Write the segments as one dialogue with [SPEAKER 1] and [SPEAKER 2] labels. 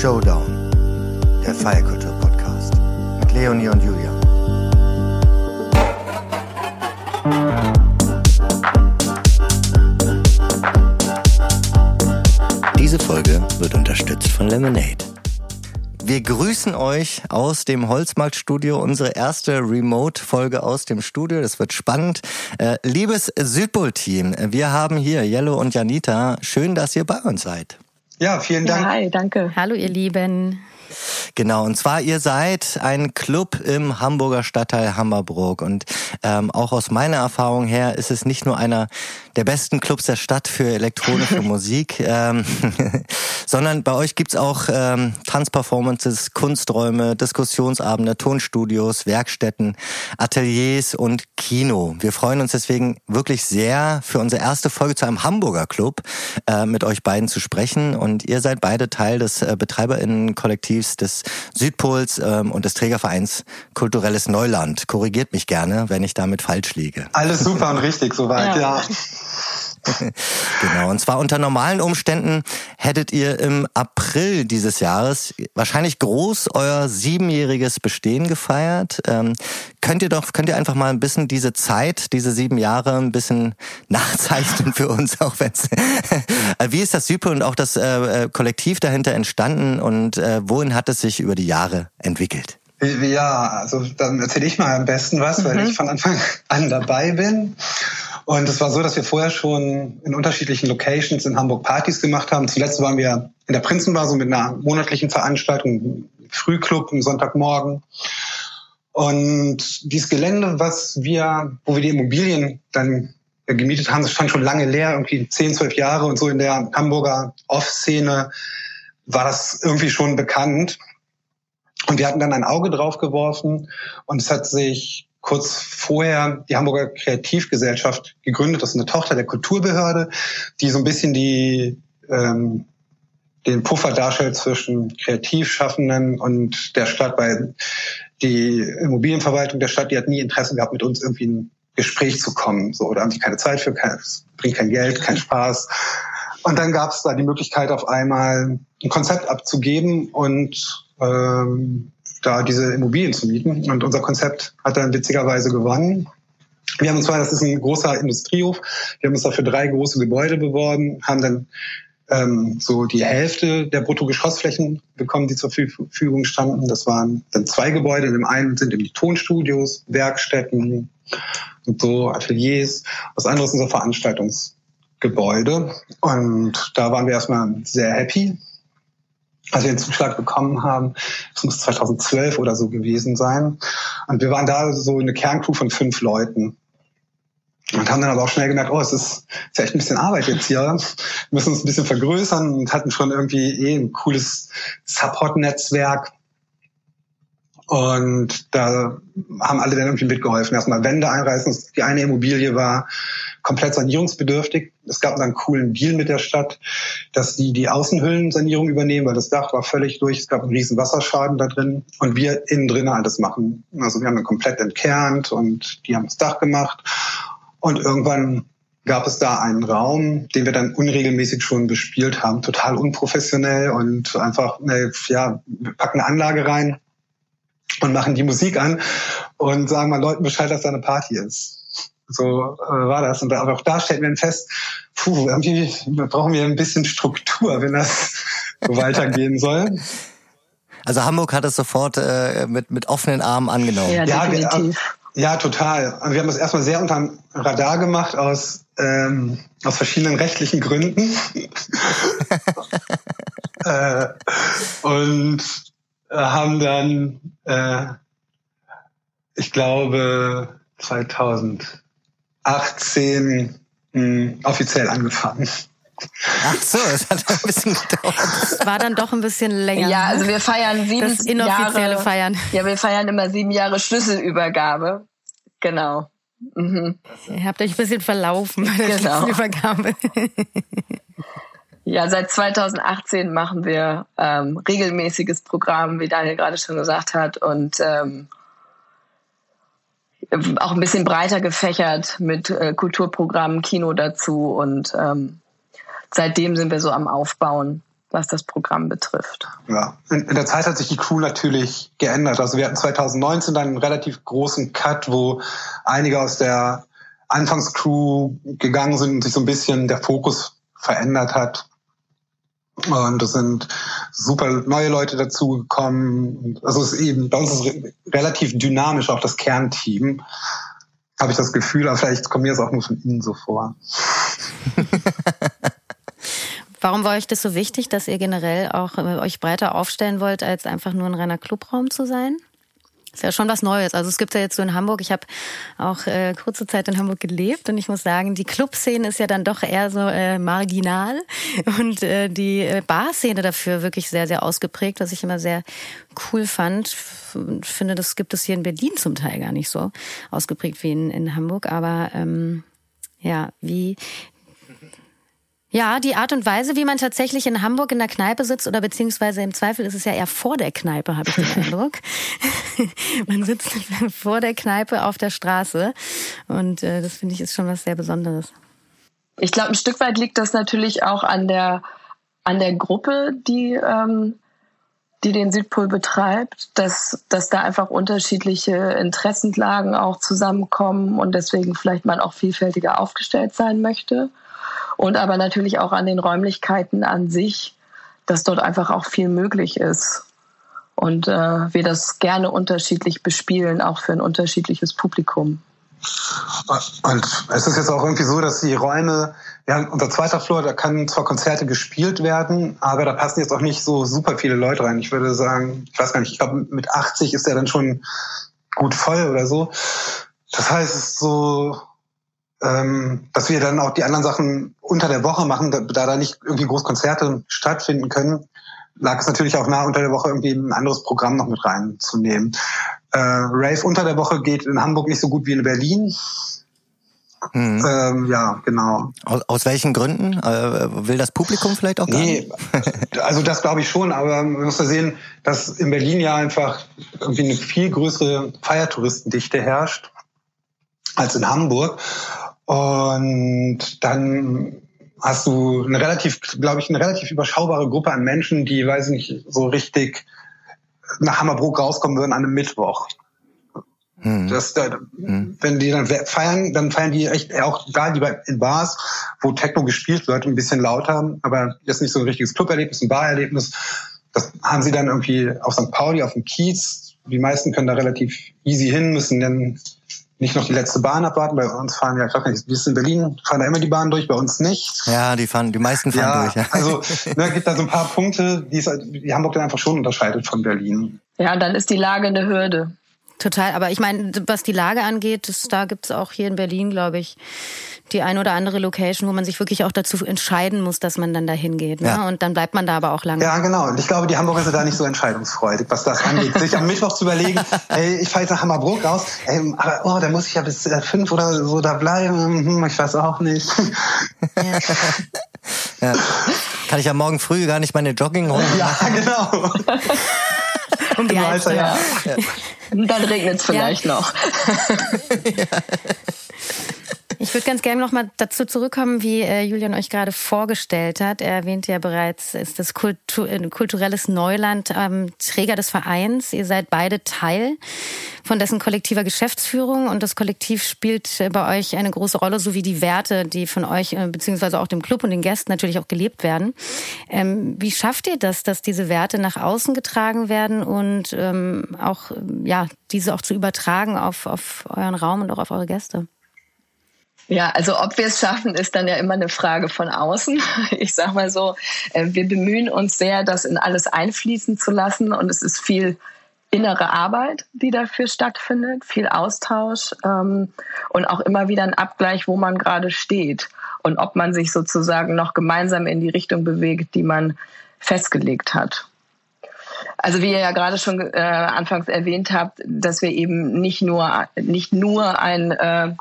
[SPEAKER 1] Showdown, der Feierkultur-Podcast mit Leonie und Julia. Diese Folge wird unterstützt von Lemonade. Wir grüßen euch aus dem Holzmarktstudio, unsere erste Remote-Folge aus dem Studio. Das wird spannend. Äh, liebes Südpol-Team, wir haben hier Jello und Janita. Schön, dass ihr bei uns seid.
[SPEAKER 2] Ja, vielen Dank.
[SPEAKER 3] Ja, hi, danke.
[SPEAKER 4] Hallo, ihr Lieben.
[SPEAKER 1] Genau, und zwar ihr seid ein Club im Hamburger Stadtteil Hammerbrook und ähm, auch aus meiner Erfahrung her ist es nicht nur einer der besten Clubs der Stadt für elektronische Musik, ähm, sondern bei euch gibt's auch ähm, Tanzperformances, Kunsträume, Diskussionsabende, Tonstudios, Werkstätten, Ateliers und Kino. Wir freuen uns deswegen wirklich sehr, für unsere erste Folge zu einem Hamburger Club äh, mit euch beiden zu sprechen und ihr seid beide Teil des äh, Betreiberinnenkollektivs des Südpols ähm, und des Trägervereins Kulturelles Neuland. Korrigiert mich gerne, wenn ich damit falsch liege.
[SPEAKER 2] Alles super und richtig soweit, ja. ja.
[SPEAKER 1] genau. Und zwar unter normalen Umständen hättet ihr im April dieses Jahres wahrscheinlich groß euer siebenjähriges Bestehen gefeiert. Ähm, könnt ihr doch, könnt ihr einfach mal ein bisschen diese Zeit, diese sieben Jahre ein bisschen nachzeichnen für uns, auch wenn's, wie ist das Südpol und auch das äh, äh, Kollektiv dahinter entstanden und äh, wohin hat es sich über die Jahre entwickelt?
[SPEAKER 2] Ja, also dann erzähle ich mal am besten was, weil mhm. ich von Anfang an dabei bin. Und es war so, dass wir vorher schon in unterschiedlichen Locations in Hamburg Partys gemacht haben. Zuletzt waren wir in der Prinzenbar so mit einer monatlichen Veranstaltung, Frühclub am Sonntagmorgen. Und dieses Gelände, was wir, wo wir die Immobilien dann gemietet haben, das stand schon lange leer, irgendwie zehn, zwölf Jahre und so in der Hamburger Off-Szene war das irgendwie schon bekannt. Und wir hatten dann ein Auge drauf geworfen und es hat sich kurz vorher die Hamburger Kreativgesellschaft gegründet. Das ist eine Tochter der Kulturbehörde, die so ein bisschen die ähm, den Puffer darstellt zwischen Kreativschaffenden und der Stadt, weil die Immobilienverwaltung der Stadt, die hat nie Interesse gehabt, mit uns irgendwie ein Gespräch zu kommen. So, da haben die keine Zeit für, kein, bringt kein Geld, kein Spaß. Und dann gab es da die Möglichkeit, auf einmal ein Konzept abzugeben und ähm, da diese Immobilien zu mieten. Und unser Konzept hat dann witzigerweise gewonnen. Wir haben uns zwar, das ist ein großer Industriehof, wir haben uns dafür drei große Gebäude beworben, haben dann ähm, so die Hälfte der Bruttogeschossflächen bekommen, die zur Verfügung standen. Das waren dann zwei Gebäude. In dem einen sind eben die Tonstudios, Werkstätten und so Ateliers. Das andere ist unser Veranstaltungsgebäude. Und da waren wir erstmal sehr happy, als wir den Zuschlag bekommen haben, das muss 2012 oder so gewesen sein. Und wir waren da so eine Kerncrew von fünf Leuten. Und haben dann aber auch schnell gemerkt, oh, es ist, ist echt ein bisschen Arbeit jetzt hier. Wir müssen uns ein bisschen vergrößern und hatten schon irgendwie eh ein cooles Support-Netzwerk. Und da haben alle dann irgendwie mitgeholfen. Erstmal Wände einreißen. Die eine Immobilie war komplett sanierungsbedürftig. Es gab einen coolen Deal mit der Stadt, dass die die Außenhüllensanierung übernehmen, weil das Dach war völlig durch. Es gab einen riesen Wasserschaden da drin und wir innen drin alles machen. Also wir haben dann komplett entkernt und die haben das Dach gemacht. Und irgendwann gab es da einen Raum, den wir dann unregelmäßig schon bespielt haben, total unprofessionell und einfach, ja, wir packen eine Anlage rein, und machen die Musik an und sagen mal Leuten Bescheid, dass da eine Party ist. So äh, war das. Und auch da stellt man fest, puh, irgendwie brauchen wir ein bisschen Struktur, wenn das so weitergehen soll.
[SPEAKER 1] Also Hamburg hat es sofort äh, mit, mit offenen Armen angenommen.
[SPEAKER 3] Ja, definitiv.
[SPEAKER 2] Ja, total. Wir haben das erstmal sehr unter dem Radar gemacht aus, ähm, aus verschiedenen rechtlichen Gründen. äh, und äh, haben dann, äh, ich glaube, 2018 mh, hm, offiziell angefangen.
[SPEAKER 1] Ach so, es hat ein bisschen gedauert.
[SPEAKER 4] Es war dann doch ein bisschen länger.
[SPEAKER 3] Ja, also wir feiern sieben
[SPEAKER 4] das inoffizielle
[SPEAKER 3] Jahre,
[SPEAKER 4] Feiern.
[SPEAKER 3] Ja, wir feiern immer sieben Jahre Schlüsselübergabe. Genau. Mhm.
[SPEAKER 4] Ihr habt euch ein bisschen verlaufen bei der genau. Schlüsselübergabe.
[SPEAKER 3] Ja, seit 2018 machen wir ähm, regelmäßiges Programm, wie Daniel gerade schon gesagt hat, und ähm, auch ein bisschen breiter gefächert mit äh, Kulturprogrammen, Kino dazu und ähm, seitdem sind wir so am Aufbauen. was das Programm betrifft.
[SPEAKER 2] Ja, in, in, der Zeit hat sich die Crew natürlich geändert. Also wir hatten 2019 dann einen relativ großen Cut, wo einige aus der Anfangscrew gegangen sind und sich so ein bisschen der Fokus verändert hat. Und es sind super neue Leute dazugekommen. Also es ist eben, bei uns ist es relativ dynamisch, auch das Kernteam. Habe ich das Gefühl, aber vielleicht kommt mir das auch nur von Ihnen so vor.
[SPEAKER 4] Warum war euch das so wichtig, dass ihr generell auch äh, euch breiter aufstellen wollt, als einfach nur ein reiner Clubraum zu sein? Ist ja schon was Neues. Also es gibt ja jetzt so in Hamburg, ich habe auch äh, kurze Zeit in Hamburg gelebt und ich muss sagen, die Clubszene ist ja dann doch eher so äh, marginal und äh, die äh, Barszene dafür wirklich sehr, sehr ausgeprägt, was ich immer sehr cool fand. Ich finde, das gibt es hier in Berlin zum Teil gar nicht so ausgeprägt wie in, in Hamburg. Aber ähm, ja, wie, ja, die Art und Weise, wie man tatsächlich in Hamburg in der Kneipe sitzt oder beziehungsweise im Zweifel ist es ja eher vor der Kneipe, habe ich den Eindruck. man sitzt vor der Kneipe auf der Straße und äh, das finde ich ist schon was sehr Besonderes.
[SPEAKER 3] Ich glaube, ein Stück weit liegt das natürlich auch an der an der Gruppe, die ähm, die den Südpol betreibt, dass, dass da einfach unterschiedliche Interessenlagen auch zusammenkommen und deswegen vielleicht man auch vielfältiger aufgestellt sein möchte und aber natürlich auch an den Räumlichkeiten an sich, dass dort einfach auch viel möglich ist. Und äh, wir das gerne unterschiedlich bespielen, auch für ein unterschiedliches Publikum.
[SPEAKER 2] Und es ist jetzt auch irgendwie so, dass die Räume, ja, unser zweiter Floor, da kann zwar Konzerte gespielt werden, aber da passen jetzt auch nicht so super viele Leute rein. Ich würde sagen, ich weiß gar nicht, ich glaube mit 80 ist der dann schon gut voll oder so. Das heißt, es ist so ähm, dass wir dann auch die anderen Sachen unter der Woche machen, da, da da nicht irgendwie groß Konzerte stattfinden können, lag es natürlich auch nah, unter der Woche irgendwie ein anderes Programm noch mit reinzunehmen. Äh, Rave unter der Woche geht in Hamburg nicht so gut wie in Berlin. Mhm. Ähm, ja, genau.
[SPEAKER 1] Aus, aus welchen Gründen? Äh, will das Publikum vielleicht auch gar nee,
[SPEAKER 2] nicht? also das glaube ich schon, aber man muss ja sehen, dass in Berlin ja einfach irgendwie eine viel größere Feiertouristendichte herrscht als in Hamburg. Und dann hast du eine relativ, glaube ich, eine relativ überschaubare Gruppe an Menschen, die, weiß ich nicht, so richtig nach Hammerbrook rauskommen würden an einem Mittwoch. Hm. Das, hm. Wenn die dann feiern, dann feiern die echt auch da lieber in Bars, wo Techno gespielt wird, ein bisschen lauter, aber jetzt nicht so ein richtiges Club-Erlebnis, ein Bar-Erlebnis. Das haben sie dann irgendwie auf St. Pauli, auf dem Kiez. Die meisten können da relativ easy hin, müssen dann nicht noch die letzte Bahn abwarten. Bei uns fahren ja, ich glaube nicht, wir sind in Berlin, fahren da immer die Bahn durch, bei uns nicht.
[SPEAKER 1] Ja, die fahren, die meisten fahren ja, durch. Ja.
[SPEAKER 2] Also ne, gibt da so ein paar Punkte, die, es, die Hamburg dann einfach schon unterscheidet von Berlin.
[SPEAKER 3] Ja, dann ist die Lage eine Hürde.
[SPEAKER 4] Total, aber ich meine, was die Lage angeht, das, da gibt's auch hier in Berlin, glaube ich, die ein oder andere Location, wo man sich wirklich auch dazu entscheiden muss, dass man dann da hingeht. Ne? Ja. Und dann bleibt man da aber auch lange.
[SPEAKER 2] Ja, genau. Und ich glaube, die Hamburger sind da nicht so entscheidungsfreudig, was das angeht. sich am Mittwoch zu überlegen, ey, ich fahre jetzt nach Hammerbrook raus, ey, aber oh, da muss ich ja bis äh, fünf oder so da bleiben. Hm, ich weiß auch nicht. Ja.
[SPEAKER 1] ja. Kann ich ja morgen früh gar nicht meine Jogginghose
[SPEAKER 2] machen? Ja, genau.
[SPEAKER 3] um die Alter, ja. ja. Dann regnet es vielleicht noch.
[SPEAKER 4] ja. Ich würde ganz gerne noch mal dazu zurückkommen, wie äh, Julian euch gerade vorgestellt hat. Er erwähnte ja bereits, ist das Kultur, äh, kulturelles Neuland ähm, Träger des Vereins. Ihr seid beide Teil von dessen kollektiver Geschäftsführung und das Kollektiv spielt äh, bei euch eine große Rolle, sowie die Werte, die von euch äh, beziehungsweise auch dem Club und den Gästen natürlich auch gelebt werden. Ähm, wie schafft ihr das, dass diese Werte nach außen getragen werden und ähm, auch ja diese auch zu übertragen auf, auf euren Raum und auch auf eure Gäste?
[SPEAKER 3] Ja, also ob wir es schaffen, ist dann ja immer eine Frage von außen. Ich sag mal so, äh, wir bemühen uns sehr, das in alles einfließen zu lassen und es ist viel innere Arbeit, die dafür stattfindet, viel Austausch ähm, und auch immer wieder ein Abgleich, wo man gerade steht und ob man sich sozusagen noch gemeinsam in die Richtung bewegt, die man festgelegt hat. Also wie ihr ja gerade schon äh, anfangs erwähnt habt, dass wir eben nicht nur nicht nur ein äh,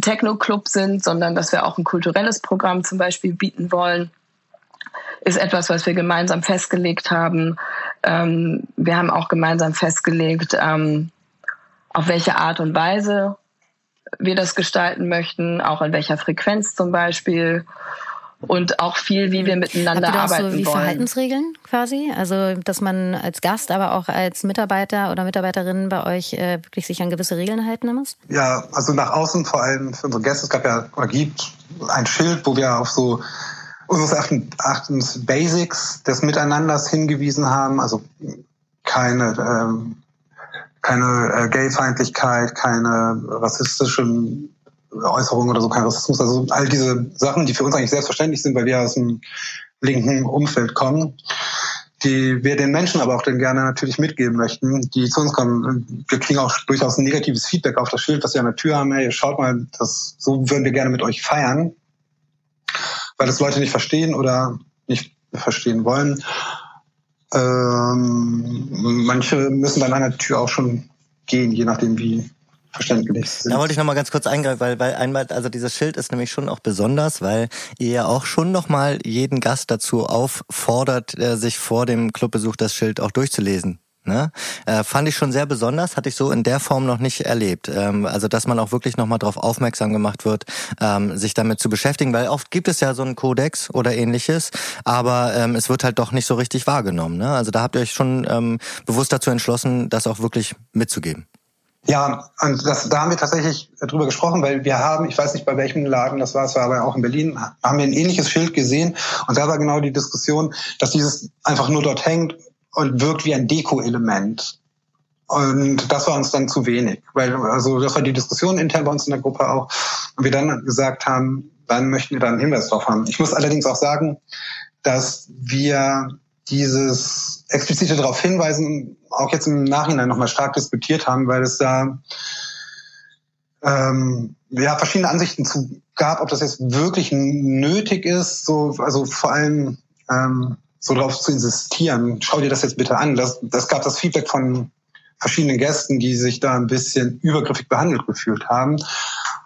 [SPEAKER 3] Techno-Club sind, sondern dass wir auch ein kulturelles Programm zum Beispiel bieten wollen, ist etwas, was wir gemeinsam festgelegt haben. Ähm, wir haben auch gemeinsam festgelegt, ähm, auf welche Art und Weise wir das gestalten möchten, auch in welcher Frequenz zum Beispiel. Und auch viel, wie wir miteinander
[SPEAKER 4] Habt ihr
[SPEAKER 3] arbeiten
[SPEAKER 4] so wie
[SPEAKER 3] wollen.
[SPEAKER 4] Verhaltensregeln quasi? Also, dass man als Gast, aber auch als Mitarbeiter oder Mitarbeiterin bei euch äh, wirklich sich an gewisse Regeln halten muss?
[SPEAKER 2] Ja, also nach außen vor allem für unsere Gäste. Es gab ja oder gibt ein Schild, wo wir auf so unseres Erachtens Basics des Miteinanders hingewiesen haben. Also keine ähm, keine äh, Gayfeindlichkeit, keine rassistischen Äußerungen oder so, kein Rassismus. Also all diese Sachen, die für uns eigentlich selbstverständlich sind, weil wir aus dem linken Umfeld kommen, die wir den Menschen aber auch dann gerne natürlich mitgeben möchten, die zu uns kommen. Wir kriegen auch durchaus ein negatives Feedback auf das Schild, was wir an der Tür haben. Hey, schaut mal, das, so würden wir gerne mit euch feiern, weil das Leute nicht verstehen oder nicht verstehen wollen. Ähm, manche müssen dann an der Tür auch schon gehen, je nachdem wie verständlich.
[SPEAKER 1] Da wollte ich noch mal ganz kurz eingreifen, weil, weil einmal, also dieses Schild ist nämlich schon auch besonders, weil ihr ja auch schon noch mal jeden Gast dazu auffordert, sich vor dem Clubbesuch das Schild auch durchzulesen. Ne? Äh, fand ich schon sehr besonders, hatte ich so in der Form noch nicht erlebt. Ähm, also dass man auch wirklich nochmal darauf aufmerksam gemacht wird, ähm, sich damit zu beschäftigen, weil oft gibt es ja so einen Kodex oder ähnliches, aber ähm, es wird halt doch nicht so richtig wahrgenommen. Ne? Also da habt ihr euch schon ähm, bewusst dazu entschlossen, das auch wirklich mitzugeben.
[SPEAKER 2] Ja, und das, da haben wir tatsächlich drüber gesprochen, weil wir haben, ich weiß nicht bei welchem Laden das war, es war aber auch in Berlin, haben wir ein ähnliches Schild gesehen und da war genau die Diskussion, dass dieses einfach nur dort hängt und wirkt wie ein Deko-Element. Und das war uns dann zu wenig, weil also das war die Diskussion intern bei uns in der Gruppe auch. Und wir dann gesagt haben, dann möchten wir da einen Hinweis drauf haben. Ich muss allerdings auch sagen, dass wir dieses explizite darauf hinweisen auch jetzt im Nachhinein nochmal stark diskutiert haben, weil es da ähm, ja verschiedene Ansichten zu gab, ob das jetzt wirklich nötig ist, so also vor allem ähm, so darauf zu insistieren. Schau dir das jetzt bitte an. Das, das gab das Feedback von verschiedenen Gästen, die sich da ein bisschen übergriffig behandelt gefühlt haben,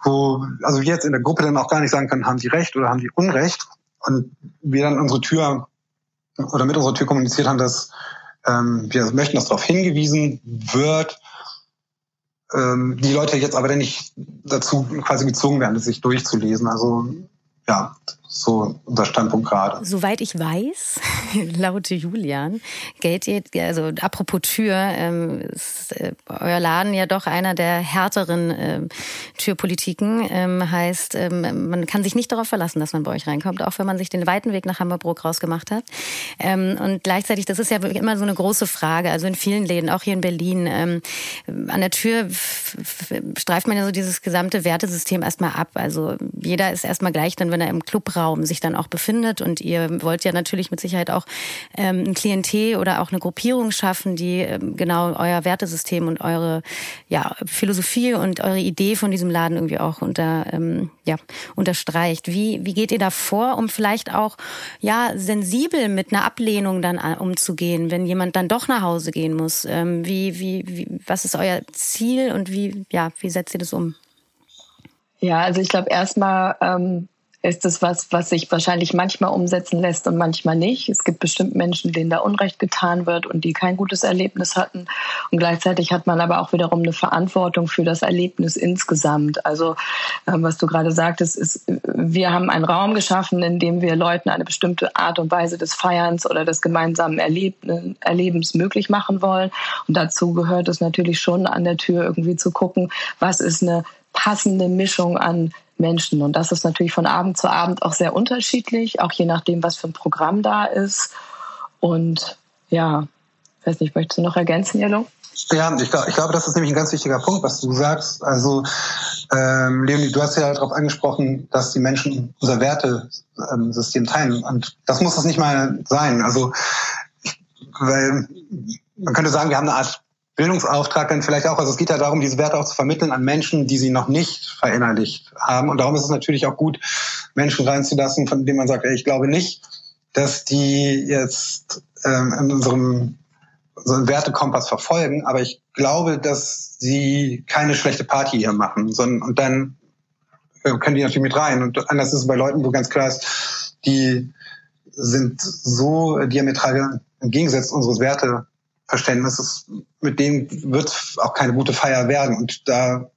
[SPEAKER 2] wo also wir jetzt in der Gruppe dann auch gar nicht sagen können, haben die recht oder haben die Unrecht und wir dann unsere Tür oder mit unserer Tür kommuniziert haben, dass ähm, wir möchten, dass darauf hingewiesen wird, ähm, die Leute jetzt aber nicht dazu quasi gezwungen werden, sich durchzulesen. Also ja, so unser Standpunkt gerade.
[SPEAKER 4] Soweit ich weiß, laut Julian, gilt ihr, also apropos Tür, ähm, ist äh, euer Laden ja doch einer der härteren äh, Türpolitiken. Ähm, heißt, ähm, man kann sich nicht darauf verlassen, dass man bei euch reinkommt, auch wenn man sich den weiten Weg nach Hammerbrook rausgemacht hat. Ähm, und gleichzeitig, das ist ja immer so eine große Frage, also in vielen Läden, auch hier in Berlin, ähm, an der Tür streift man ja so dieses gesamte Wertesystem erstmal ab. Also jeder ist erstmal gleich dann, wenn er im Club Raum sich dann auch befindet. Und ihr wollt ja natürlich mit Sicherheit auch ähm, ein Klientel oder auch eine Gruppierung schaffen, die ähm, genau euer Wertesystem und eure ja, Philosophie und eure Idee von diesem Laden irgendwie auch unter, ähm, ja, unterstreicht. Wie, wie geht ihr da vor, um vielleicht auch ja, sensibel mit einer Ablehnung dann äh, umzugehen, wenn jemand dann doch nach Hause gehen muss? Ähm, wie, wie, wie, was ist euer Ziel und wie, ja, wie setzt ihr das um?
[SPEAKER 3] Ja, also ich glaube erstmal ähm, ist es was, was sich wahrscheinlich manchmal umsetzen lässt und manchmal nicht. Es gibt bestimmt Menschen, denen da Unrecht getan wird und die kein gutes Erlebnis hatten. Und gleichzeitig hat man aber auch wiederum eine Verantwortung für das Erlebnis insgesamt. Also ähm, was du gerade sagtest, ist, wir haben einen Raum geschaffen, in dem wir Leuten eine bestimmte Art und Weise des Feierns oder des gemeinsamen Erlebens möglich machen wollen. Und dazu gehört es natürlich schon an der Tür irgendwie zu gucken, was ist eine passende Mischung an Menschen. Und das ist natürlich von Abend zu Abend auch sehr unterschiedlich, auch je nachdem, was für ein Programm da ist. Und ja, ich weiß nicht, möchtest du noch ergänzen, Jello?
[SPEAKER 2] Ja, ich, ich glaube, das ist nämlich ein ganz wichtiger Punkt, was du sagst. Also, ähm, Leonie, du hast ja darauf angesprochen, dass die Menschen unser Wertesystem teilen. Und das muss es nicht mal sein. Also, weil man könnte sagen, wir haben eine Art Bildungsauftrag dann vielleicht auch. Also es geht ja darum, diese Werte auch zu vermitteln an Menschen, die sie noch nicht verinnerlicht haben. Und darum ist es natürlich auch gut, Menschen reinzulassen, von denen man sagt, ey, ich glaube nicht, dass die jetzt ähm, in unserem so einen Wertekompass verfolgen, aber ich glaube, dass sie keine schlechte Party hier machen, sondern und dann äh, können die natürlich mit rein. Und anders ist es bei Leuten, wo ganz klar ist, die sind so diametral entgegengesetzt unseres Werte Verständnisses, mit dem wird auch keine gute Feier werden. Und da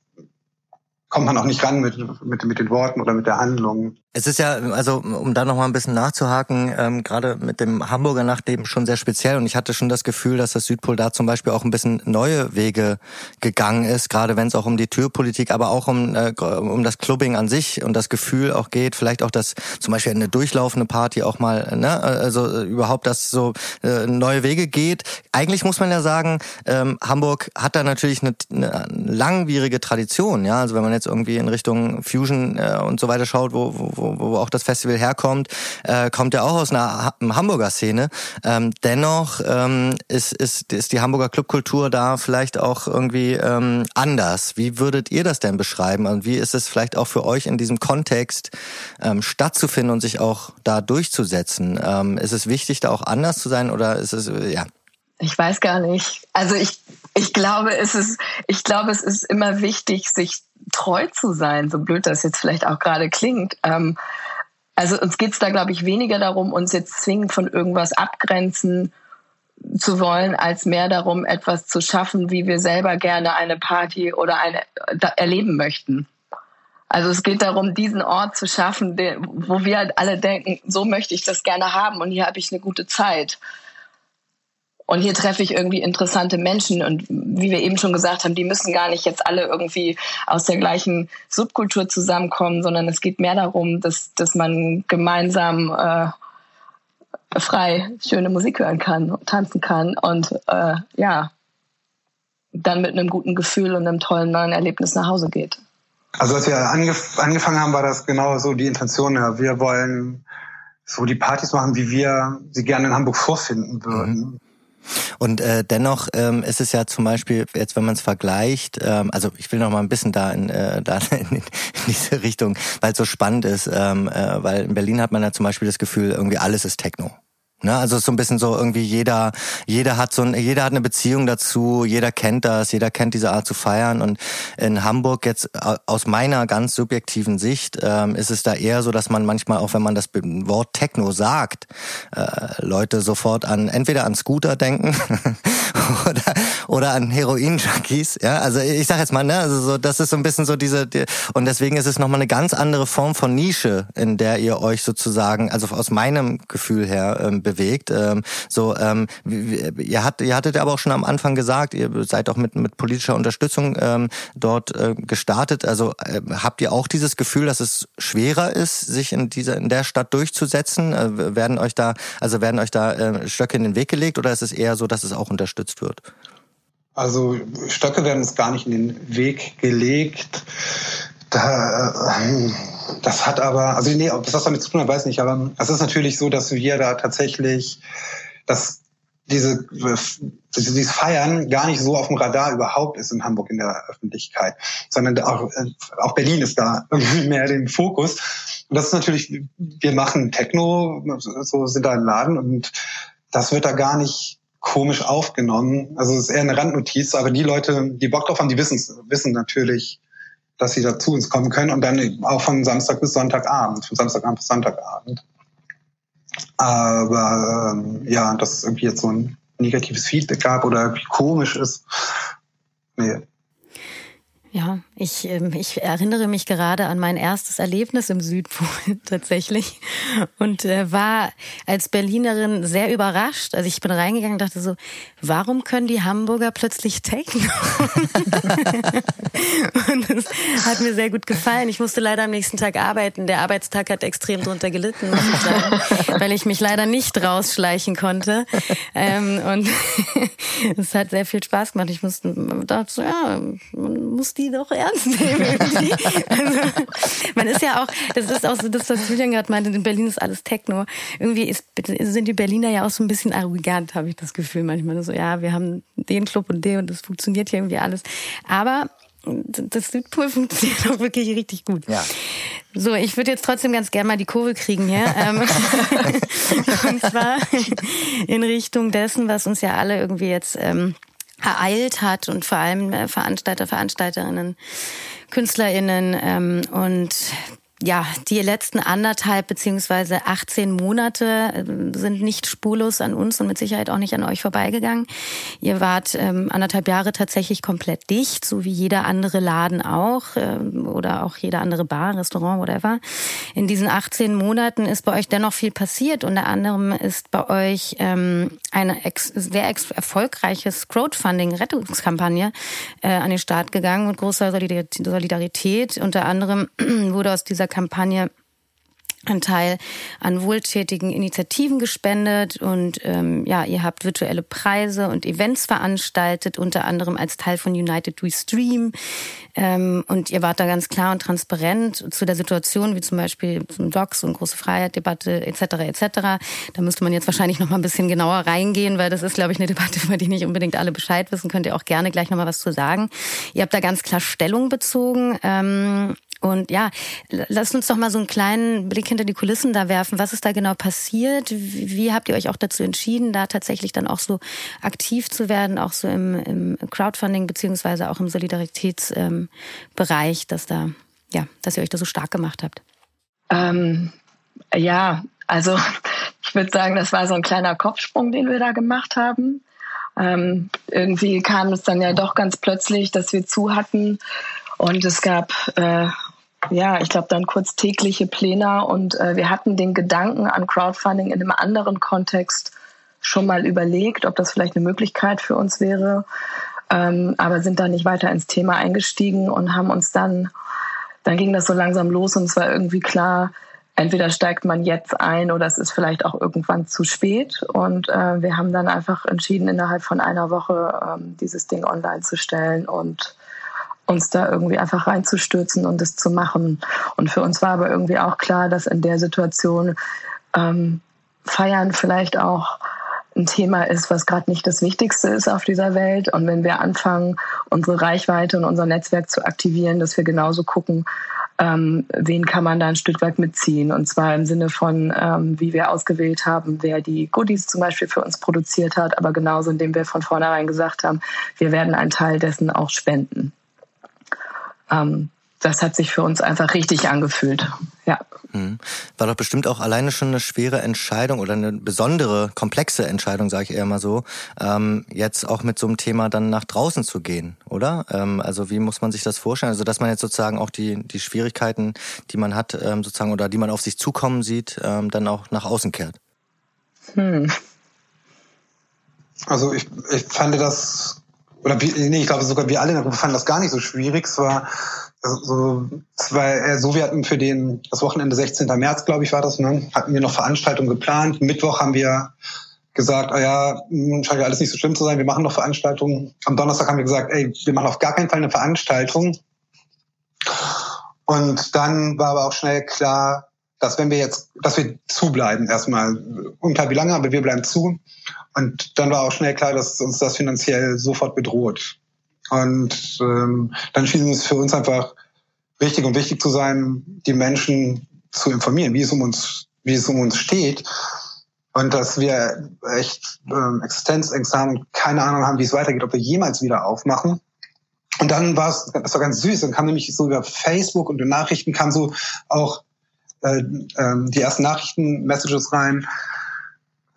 [SPEAKER 2] kommt man auch nicht ran mit, mit, mit den Worten oder mit der Handlung.
[SPEAKER 1] Es ist ja, also um da noch mal ein bisschen nachzuhaken, ähm, gerade mit dem Hamburger Nachtleben schon sehr speziell. Und ich hatte schon das Gefühl, dass das Südpol da zum Beispiel auch ein bisschen neue Wege gegangen ist, gerade wenn es auch um die Türpolitik, aber auch um, äh, um das Clubbing an sich und das Gefühl auch geht, vielleicht auch das zum Beispiel eine durchlaufende Party auch mal, ne, also überhaupt, dass so äh, neue Wege geht. Eigentlich muss man ja sagen, ähm, Hamburg hat da natürlich eine, eine langwierige Tradition, ja, also wenn man jetzt irgendwie in Richtung Fusion äh, und so weiter schaut, wo, wo wo, wo auch das Festival herkommt, äh, kommt ja auch aus einer Hamburger Szene. Ähm, dennoch ähm, ist, ist, ist die Hamburger Clubkultur da vielleicht auch irgendwie ähm, anders. Wie würdet ihr das denn beschreiben? Und wie ist es vielleicht auch für euch in diesem Kontext ähm, stattzufinden und sich auch da durchzusetzen? Ähm, ist es wichtig, da auch anders zu sein oder ist es, äh, ja?
[SPEAKER 3] Ich weiß gar nicht. Also ich, ich glaube, es ist, ich glaube, es ist immer wichtig, sich treu zu sein, so blöd das jetzt vielleicht auch gerade klingt. Ähm, also uns geht es da, glaube ich, weniger darum, uns jetzt zwingend von irgendwas abgrenzen zu wollen, als mehr darum, etwas zu schaffen, wie wir selber gerne eine Party oder eine erleben möchten. Also es geht darum, diesen Ort zu schaffen, wo wir halt alle denken, so möchte ich das gerne haben und hier habe ich eine gute Zeit. Und hier treffe ich irgendwie interessante Menschen. Und wie wir eben schon gesagt haben, die müssen gar nicht jetzt alle irgendwie aus der gleichen Subkultur zusammenkommen, sondern es geht mehr darum, dass, dass man gemeinsam äh, frei schöne Musik hören kann, tanzen kann und äh, ja, dann mit einem guten Gefühl und einem tollen neuen Erlebnis nach Hause geht.
[SPEAKER 2] Also als wir angef angefangen haben, war das genau so die Intention. Ja. Wir wollen so die Partys machen, wie wir sie gerne in Hamburg vorfinden würden. Mhm.
[SPEAKER 1] Und äh, dennoch ähm, ist es ja zum Beispiel, jetzt wenn man es vergleicht, ähm, also ich will noch mal ein bisschen da in, äh, da in, in diese Richtung, weil es so spannend ist, ähm, äh, weil in Berlin hat man ja zum Beispiel das Gefühl, irgendwie alles ist Techno. Ne? Also so ein bisschen so irgendwie jeder, jeder hat so ein, jeder hat eine Beziehung dazu, jeder kennt das, jeder kennt diese Art zu feiern. Und in Hamburg jetzt aus meiner ganz subjektiven Sicht ähm, ist es da eher so, dass man manchmal auch, wenn man das Wort Techno sagt, äh, Leute sofort an entweder an Scooter denken oder oder an Heroin-Junkies. Ja, also ich sag jetzt mal, ne, also so, das ist so ein bisschen so diese die, und deswegen ist es nochmal eine ganz andere Form von Nische, in der ihr euch sozusagen, also aus meinem Gefühl her ähm, bewegt. Ähm, so, ähm, ihr, hat, ihr hattet aber auch schon am Anfang gesagt, ihr seid auch mit, mit politischer Unterstützung ähm, dort äh, gestartet. Also äh, habt ihr auch dieses Gefühl, dass es schwerer ist, sich in dieser in der Stadt durchzusetzen? Äh, werden euch da, also werden euch da äh, Stöcke in den Weg gelegt oder ist es eher so, dass es auch unterstützt wird?
[SPEAKER 2] Also Stöcke werden uns gar nicht in den Weg gelegt. Da, äh, das hat aber, also nee, ob das was damit zu tun hat, weiß ich nicht, aber es ist natürlich so, dass wir da tatsächlich, dass diese, dieses Feiern gar nicht so auf dem Radar überhaupt ist in Hamburg in der Öffentlichkeit, sondern auch, auch Berlin ist da irgendwie mehr den Fokus. Und das ist natürlich, wir machen Techno, so sind da im Laden und das wird da gar nicht komisch aufgenommen. Also es ist eher eine Randnotiz, aber die Leute, die Bock drauf haben, die wissen wissen natürlich, dass sie da zu uns kommen können und dann auch von Samstag bis Sonntagabend, von Samstagabend bis Sonntagabend. Aber ähm, ja, dass es irgendwie jetzt so ein negatives Feedback gab oder irgendwie komisch ist, nee.
[SPEAKER 4] Ja, ich, ähm, ich erinnere mich gerade an mein erstes Erlebnis im Südpol tatsächlich und äh, war als Berlinerin sehr überrascht. Also ich bin reingegangen und dachte so, warum können die Hamburger plötzlich Techno? und das hat mir sehr gut gefallen. Ich musste leider am nächsten Tag arbeiten. Der Arbeitstag hat extrem drunter gelitten, muss ich sagen, weil ich mich leider nicht rausschleichen konnte. Ähm, und es hat sehr viel Spaß gemacht. Ich musste, dachte so, ja, man muss die doch ernst nehmen. Also, man ist ja auch, das ist auch so das, was Julian gerade meinte, in Berlin ist alles Techno. Irgendwie ist, sind die Berliner ja auch so ein bisschen arrogant, habe ich das Gefühl manchmal. So, ja, wir haben den Club und den und das funktioniert hier irgendwie alles. Aber das Südpol funktioniert auch wirklich richtig gut. Ja. So, ich würde jetzt trotzdem ganz gerne mal die Kurve kriegen hier. Ähm, und zwar in Richtung dessen, was uns ja alle irgendwie jetzt ähm, ereilt hat und vor allem äh, Veranstalter, Veranstalterinnen, KünstlerInnen ähm, und ja, die letzten anderthalb beziehungsweise 18 Monate äh, sind nicht spurlos an uns und mit Sicherheit auch nicht an euch vorbeigegangen. Ihr wart ähm, anderthalb Jahre tatsächlich komplett dicht, so wie jeder andere Laden auch ähm, oder auch jeder andere Bar, Restaurant, whatever. In diesen 18 Monaten ist bei euch dennoch viel passiert. Unter anderem ist bei euch ähm, eine ex sehr ex erfolgreiches Crowdfunding-Rettungskampagne äh, an den Start gegangen mit großer Solidarität. Unter anderem wurde aus dieser Kampagne ein Teil an wohltätigen Initiativen gespendet und ähm, ja, ihr habt virtuelle Preise und Events veranstaltet, unter anderem als Teil von United We Stream. Ähm, und ihr wart da ganz klar und transparent zu der Situation, wie zum Beispiel zum Docs und große Freiheit-Debatte etc. etc. Da müsste man jetzt wahrscheinlich noch mal ein bisschen genauer reingehen, weil das ist, glaube ich, eine Debatte, über die nicht unbedingt alle Bescheid wissen. Könnt ihr auch gerne gleich noch mal was zu sagen. Ihr habt da ganz klar Stellung bezogen. Ähm, und ja, lasst uns doch mal so einen kleinen Blick hinter die Kulissen da werfen. Was ist da genau passiert? Wie habt ihr euch auch dazu entschieden, da tatsächlich dann auch so aktiv zu werden, auch so im, im Crowdfunding beziehungsweise auch im Solidaritätsbereich, ähm, dass da, ja, dass ihr euch da so stark gemacht habt?
[SPEAKER 3] Ähm, ja, also ich würde sagen, das war so ein kleiner Kopfsprung, den wir da gemacht haben. Ähm, irgendwie kam es dann ja doch ganz plötzlich, dass wir zu hatten und es gab äh, ja, ich glaube, dann kurz tägliche Pläne und äh, wir hatten den Gedanken an Crowdfunding in einem anderen Kontext schon mal überlegt, ob das vielleicht eine Möglichkeit für uns wäre, ähm, aber sind da nicht weiter ins Thema eingestiegen und haben uns dann, dann ging das so langsam los und es war irgendwie klar, entweder steigt man jetzt ein oder es ist vielleicht auch irgendwann zu spät. Und äh, wir haben dann einfach entschieden, innerhalb von einer Woche ähm, dieses Ding online zu stellen und uns da irgendwie einfach reinzustürzen und es zu machen. Und für uns war aber irgendwie auch klar, dass in der Situation ähm, Feiern vielleicht auch ein Thema ist, was gerade nicht das Wichtigste ist auf dieser Welt. Und wenn wir anfangen, unsere Reichweite und unser Netzwerk zu aktivieren, dass wir genauso gucken, ähm, wen kann man da ein Stück weit mitziehen. Und zwar im Sinne von, ähm, wie wir ausgewählt haben, wer die Goodies zum Beispiel für uns produziert hat, aber genauso, indem wir von vornherein gesagt haben, wir werden einen Teil dessen auch spenden ähm, das hat sich für uns einfach richtig angefühlt. Ja.
[SPEAKER 1] Mhm. War doch bestimmt auch alleine schon eine schwere Entscheidung oder eine besondere, komplexe Entscheidung, sage ich eher mal so, ähm, jetzt auch mit so einem Thema dann nach draußen zu gehen, oder? Ähm, also wie muss man sich das vorstellen? Also dass man jetzt sozusagen auch die, die Schwierigkeiten, die man hat, ähm, sozusagen oder die man auf sich zukommen sieht, ähm, dann auch nach außen kehrt. Hm.
[SPEAKER 2] Also ich, ich fand das oder nee, ich glaube sogar wir alle in der Gruppe fanden das gar nicht so schwierig. Es war so, es war so, wir hatten für den, das Wochenende 16. März, glaube ich, war das, ne, hatten wir noch Veranstaltungen geplant. Mittwoch haben wir gesagt, ah ja, hm, scheint ja alles nicht so schlimm zu sein, wir machen noch Veranstaltungen. Am Donnerstag haben wir gesagt, ey, wir machen auf gar keinen Fall eine Veranstaltung. Und dann war aber auch schnell klar, dass wenn wir jetzt, dass wir zubleiben erstmal, unter wie lange, aber wir bleiben zu. Und dann war auch schnell klar, dass uns das finanziell sofort bedroht. Und ähm, dann schien es für uns einfach richtig und wichtig zu sein, die Menschen zu informieren, wie es um uns, wie es um uns steht. Und dass wir echt ähm, Existenzängste haben und keine Ahnung haben, wie es weitergeht, ob wir jemals wieder aufmachen. Und dann war es, das war ganz süß, dann kam nämlich so über Facebook und in Nachrichten kam so auch äh, äh, die ersten Nachrichten-Messages rein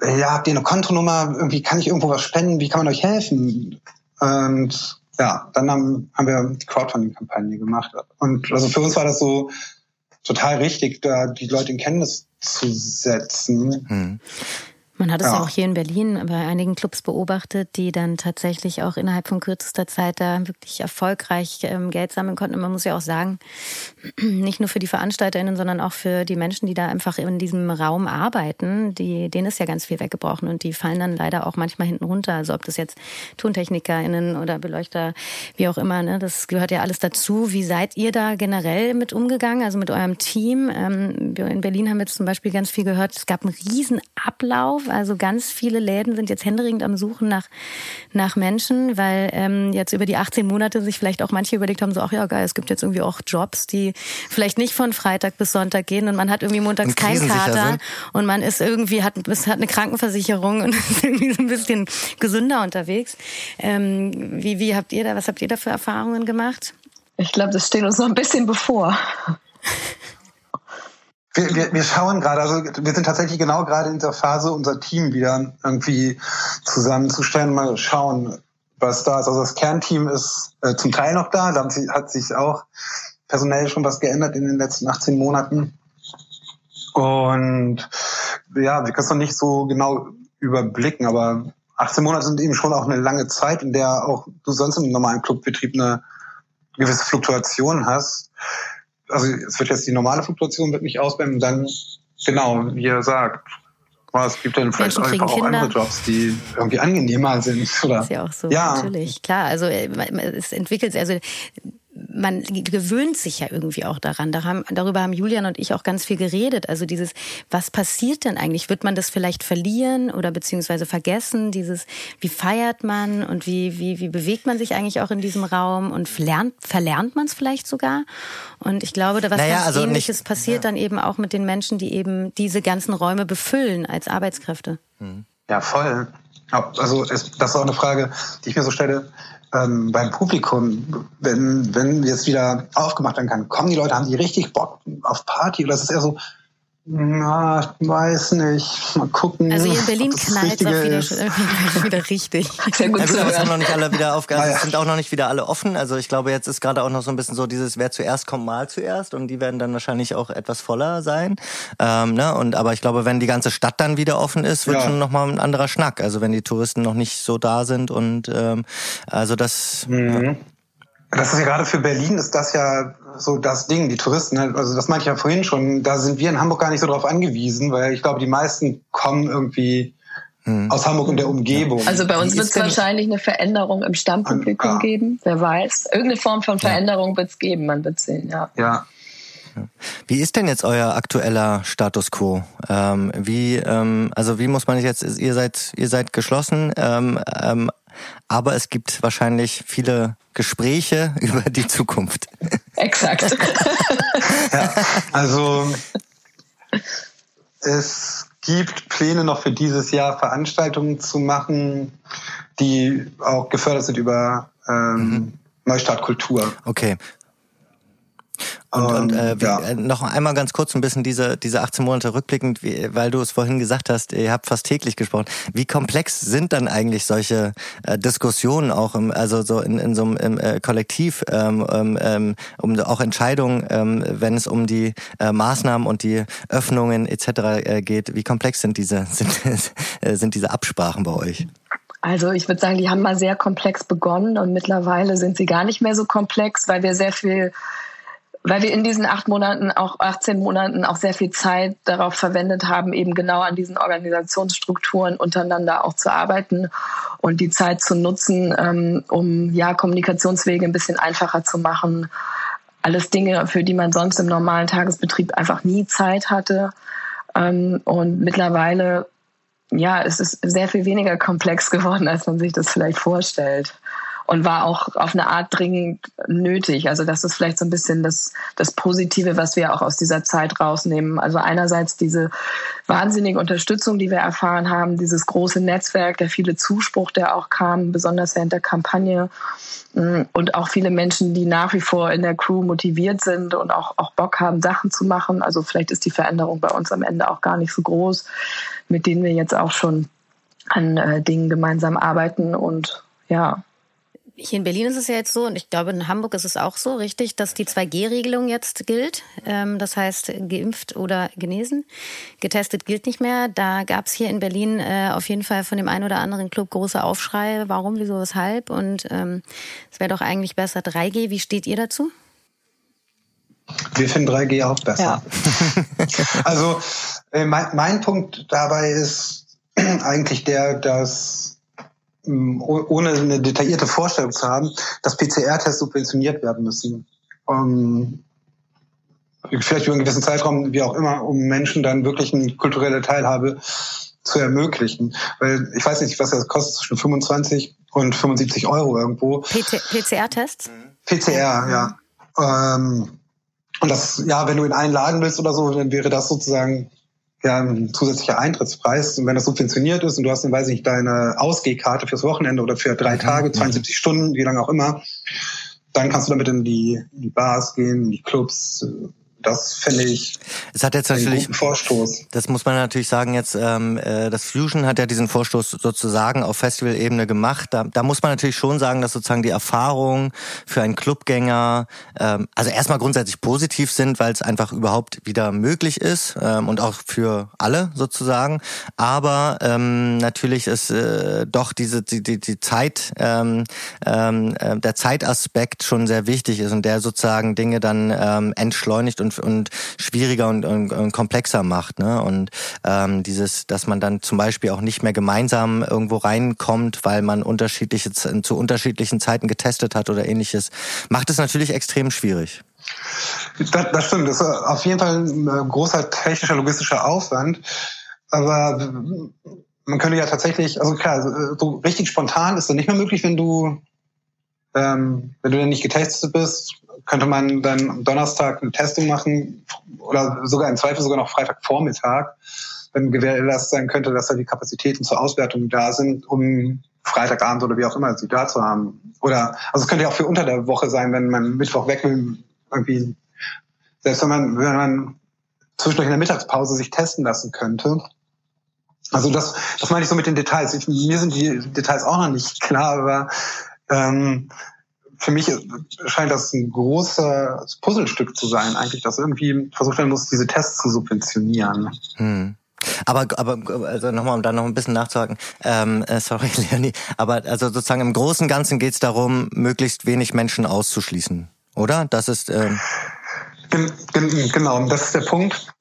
[SPEAKER 2] ja, habt ihr eine Kontonummer? Irgendwie kann ich irgendwo was spenden? Wie kann man euch helfen? Und ja, dann haben, haben wir die Crowdfunding-Kampagne gemacht. Und also für uns war das so total richtig, da die Leute in Kenntnis zu setzen. Hm.
[SPEAKER 4] Man hat es ja. auch hier in Berlin bei einigen Clubs beobachtet, die dann tatsächlich auch innerhalb von kürzester Zeit da wirklich erfolgreich ähm, Geld sammeln konnten. Und man muss ja auch sagen, nicht nur für die VeranstalterInnen, sondern auch für die Menschen, die da einfach in diesem Raum arbeiten, die, denen ist ja ganz viel weggebrochen und die fallen dann leider auch manchmal hinten runter. Also ob das jetzt TontechnikerInnen oder Beleuchter, wie auch immer, ne, das gehört ja alles dazu. Wie seid ihr da generell mit umgegangen, also mit eurem Team? Ähm, in Berlin haben wir jetzt zum Beispiel ganz viel gehört, es gab einen riesen Ablauf also ganz viele Läden sind jetzt händeringend am Suchen nach, nach Menschen, weil ähm, jetzt über die 18 Monate sich vielleicht auch manche überlegt haben, so, ach ja, geil, es gibt jetzt irgendwie auch Jobs, die vielleicht nicht von Freitag bis Sonntag gehen und man hat irgendwie montags keinen Kater sind. und man ist irgendwie, hat, hat eine Krankenversicherung und ist irgendwie so ein bisschen gesünder unterwegs. Ähm, wie, wie habt ihr da, was habt ihr da für Erfahrungen gemacht?
[SPEAKER 3] Ich glaube, das steht uns noch ein bisschen bevor.
[SPEAKER 2] wir, wir, wir schauen gerade, also wir sind tatsächlich genau gerade in dieser Phase, unser Team wieder irgendwie zusammenzustellen, mal schauen, was da ist. Also das Kernteam ist äh, zum Teil noch da, da hat sich auch personell schon was geändert in den letzten 18 Monaten. Und ja, wir können es noch nicht so genau überblicken, aber 18 Monate sind eben schon auch eine lange Zeit, in der auch du sonst im normalen Clubbetrieb eine gewisse Fluktuation hast. Also es wird jetzt die normale Fluktuation wird nicht ausbleiben und dann, genau, wie ihr sagt, es gibt dann vielleicht einfach auch Kinder. andere Jobs, die irgendwie angenehmer sind. Oder?
[SPEAKER 4] ist ja auch so, ja. natürlich, klar. Also äh, es entwickelt, sich, also man gewöhnt sich ja irgendwie auch daran. Darüber haben Julian und ich auch ganz viel geredet. Also dieses, was passiert denn eigentlich? Wird man das vielleicht verlieren oder beziehungsweise vergessen? Dieses, wie feiert man und wie, wie, wie bewegt man sich eigentlich auch in diesem Raum und lernt, verlernt man es vielleicht sogar? Und ich glaube, da was naja, ganz also Ähnliches nicht, passiert ja. dann eben auch mit den Menschen, die eben diese ganzen Räume befüllen als Arbeitskräfte.
[SPEAKER 2] Ja, voll. Also das ist auch eine Frage, die ich mir so stelle ähm, beim Publikum, wenn, wenn jetzt wieder aufgemacht werden kann, kommen die Leute, haben die richtig Bock auf Party? Oder ist es eher so, na, weiß nicht. Mal gucken.
[SPEAKER 4] Also hier in Berlin knallt es wieder, wieder richtig.
[SPEAKER 1] Sehr gut. Ja, sind noch nicht alle wieder aufge also sind auch noch nicht wieder alle offen. Also ich glaube, jetzt ist gerade auch noch so ein bisschen so dieses, wer zuerst kommt, mal zuerst. Und die werden dann wahrscheinlich auch etwas voller sein. Ähm, ne? Und aber ich glaube, wenn die ganze Stadt dann wieder offen ist, wird ja. schon nochmal ein anderer Schnack. Also wenn die Touristen noch nicht so da sind und ähm, also das.
[SPEAKER 2] Mhm. Ja. Das ist ja gerade für Berlin ist das ja so das Ding, die Touristen, halt, also das meinte ich ja vorhin schon, da sind wir in Hamburg gar nicht so drauf angewiesen, weil ich glaube, die meisten kommen irgendwie hm. aus Hamburg und der Umgebung.
[SPEAKER 3] Also bei uns wird es wahrscheinlich eine Veränderung im Stammpublikum ja. geben, wer weiß. Irgendeine Form von Veränderung ja. wird es geben, man wird sehen, ja.
[SPEAKER 2] Ja.
[SPEAKER 1] Wie ist denn jetzt euer aktueller Status quo? Ähm, wie, ähm, also wie muss man jetzt, ihr seid, ihr seid geschlossen, ähm, ähm, aber es gibt wahrscheinlich viele Gespräche über die Zukunft.
[SPEAKER 3] Exakt.
[SPEAKER 2] ja, also es gibt Pläne noch für dieses Jahr Veranstaltungen zu machen, die auch gefördert sind über ähm, mhm. Neustart Kultur.
[SPEAKER 1] Okay. Und, und äh, wie, ja. Äh, noch einmal ganz kurz ein bisschen diese, diese 18 Monate rückblickend, wie, weil du es vorhin gesagt hast, ihr habt fast täglich gesprochen. Wie komplex sind dann eigentlich solche äh, Diskussionen auch, im, also so in, in so einem im, äh, Kollektiv, ähm, ähm, ähm um auch Entscheidungen, ähm, wenn es um die äh, Maßnahmen und die Öffnungen etc. Äh, geht? Wie komplex sind diese, sind, äh, sind diese Absprachen bei euch?
[SPEAKER 3] Also ich würde sagen, die haben mal sehr komplex begonnen und mittlerweile sind sie gar nicht mehr so komplex, weil wir sehr viel weil wir in diesen acht Monaten, auch 18 Monaten auch sehr viel Zeit darauf verwendet haben, eben genau an diesen Organisationsstrukturen untereinander auch zu arbeiten und die Zeit zu nutzen, ähm, um ja Kommunikationswege ein bisschen einfacher zu machen. Alles Dinge, für die man sonst im normalen Tagesbetrieb einfach nie Zeit hatte. Ähm, und mittlerweile, ja, es ist sehr viel weniger komplex geworden, als man sich das vielleicht vorstellt und war auch auf eine Art dringend nötig. Also das ist vielleicht so ein bisschen das, das Positive, was wir auch aus dieser Zeit rausnehmen. Also einerseits diese wahnsinnige Unterstützung, die wir erfahren haben, dieses große Netzwerk, der viele Zuspruch, der auch kam, besonders während der Kampagne mm, und auch viele Menschen, die nach wie vor in der Crew motiviert sind und auch, auch Bock haben, Sachen zu machen. Also vielleicht ist die Veränderung bei uns am Ende auch gar nicht so groß, mit denen wir jetzt auch schon an äh, Dingen gemeinsam arbeiten und ja,
[SPEAKER 4] hier in Berlin ist es ja jetzt so, und ich glaube, in Hamburg ist es auch so, richtig, dass die 2G-Regelung jetzt gilt. Ähm, das heißt, geimpft oder genesen. Getestet gilt nicht mehr. Da gab es hier in Berlin äh, auf jeden Fall von dem einen oder anderen Club große Aufschrei. Warum, wieso, weshalb? Und ähm, es wäre doch eigentlich besser 3G. Wie steht ihr dazu?
[SPEAKER 2] Wir finden 3G auch besser. Ja. also äh, mein, mein Punkt dabei ist eigentlich der, dass ohne eine detaillierte Vorstellung zu haben, dass PCR-Tests subventioniert werden müssen. Um, vielleicht über einen gewissen Zeitraum, wie auch immer, um Menschen dann wirklich eine kulturelle Teilhabe zu ermöglichen. Weil ich weiß nicht, was das kostet, zwischen 25 und 75 Euro irgendwo.
[SPEAKER 4] PCR-Tests?
[SPEAKER 2] PCR, ja. Ähm, und das, ja, wenn du in einen Laden willst oder so, dann wäre das sozusagen ja, ein zusätzlicher Eintrittspreis. Und wenn das subventioniert ist und du hast dann, weiß ich nicht, deine Ausgehkarte fürs Wochenende oder für drei mhm. Tage, 72 mhm. Stunden, wie lange auch immer, dann kannst du damit in die, in die Bars gehen, in die Clubs, das finde ich
[SPEAKER 1] es hat jetzt natürlich, einen
[SPEAKER 2] guten Vorstoß.
[SPEAKER 1] Das muss man natürlich sagen jetzt, ähm, äh, das Fusion hat ja diesen Vorstoß sozusagen auf Festivalebene gemacht. Da, da muss man natürlich schon sagen, dass sozusagen die Erfahrungen für einen Clubgänger ähm, also erstmal grundsätzlich positiv sind, weil es einfach überhaupt wieder möglich ist ähm, und auch für alle sozusagen. Aber ähm, natürlich ist äh, doch diese die, die, die Zeit, ähm, ähm, äh, der Zeitaspekt schon sehr wichtig ist und der sozusagen Dinge dann ähm, entschleunigt und, und schwieriger und, und, und komplexer macht. Ne? Und ähm, dieses, dass man dann zum Beispiel auch nicht mehr gemeinsam irgendwo reinkommt, weil man unterschiedliche zu unterschiedlichen Zeiten getestet hat oder ähnliches, macht es natürlich extrem schwierig.
[SPEAKER 2] Das, das stimmt. Das ist auf jeden Fall ein großer technischer, logistischer Aufwand. Aber man könnte ja tatsächlich, also klar, so richtig spontan ist das nicht mehr möglich, wenn du, ähm, wenn du dann nicht getestet bist, könnte man dann am Donnerstag eine Testung machen oder sogar im Zweifel sogar noch Freitagvormittag, wenn gewährleistet sein könnte, dass da die Kapazitäten zur Auswertung da sind, um Freitagabend oder wie auch immer sie da zu haben. Oder, also es könnte ja auch für unter der Woche sein, wenn man Mittwoch weg will, irgendwie, selbst wenn man, wenn man zwischendurch in der Mittagspause sich testen lassen könnte, also das, das meine ich so mit den Details. Ich, mir sind die Details auch noch nicht klar, aber ähm, für mich scheint das ein großes Puzzlestück zu sein, eigentlich, dass irgendwie versucht werden muss, diese Tests zu subventionieren. Hm.
[SPEAKER 1] Aber, aber also nochmal, um da noch ein bisschen nachzuhaken, ähm, äh, sorry, Leonie, aber also sozusagen im Großen und Ganzen geht es darum, möglichst wenig Menschen auszuschließen, oder? Das ist ähm
[SPEAKER 2] genau, das ist der Punkt.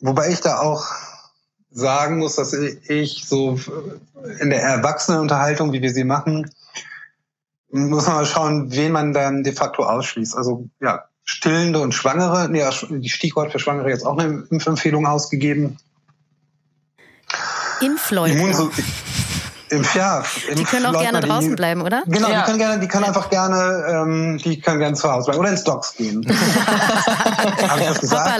[SPEAKER 2] Wobei ich da auch sagen muss, dass ich so in der Erwachsenenunterhaltung, wie wir sie machen, muss man mal schauen, wen man dann de facto ausschließt. Also ja, Stillende und Schwangere, nee, die Stichwort für Schwangere jetzt auch eine Impfempfehlung ausgegeben.
[SPEAKER 4] Impfleute.
[SPEAKER 2] Immunso im, ja,
[SPEAKER 4] die können auch gerne draußen bleiben, oder?
[SPEAKER 2] Genau, ja. die können gerne, die können einfach gerne, ähm, die können gerne zu Hause bleiben oder ins Docks gehen. Habe ich das gesagt?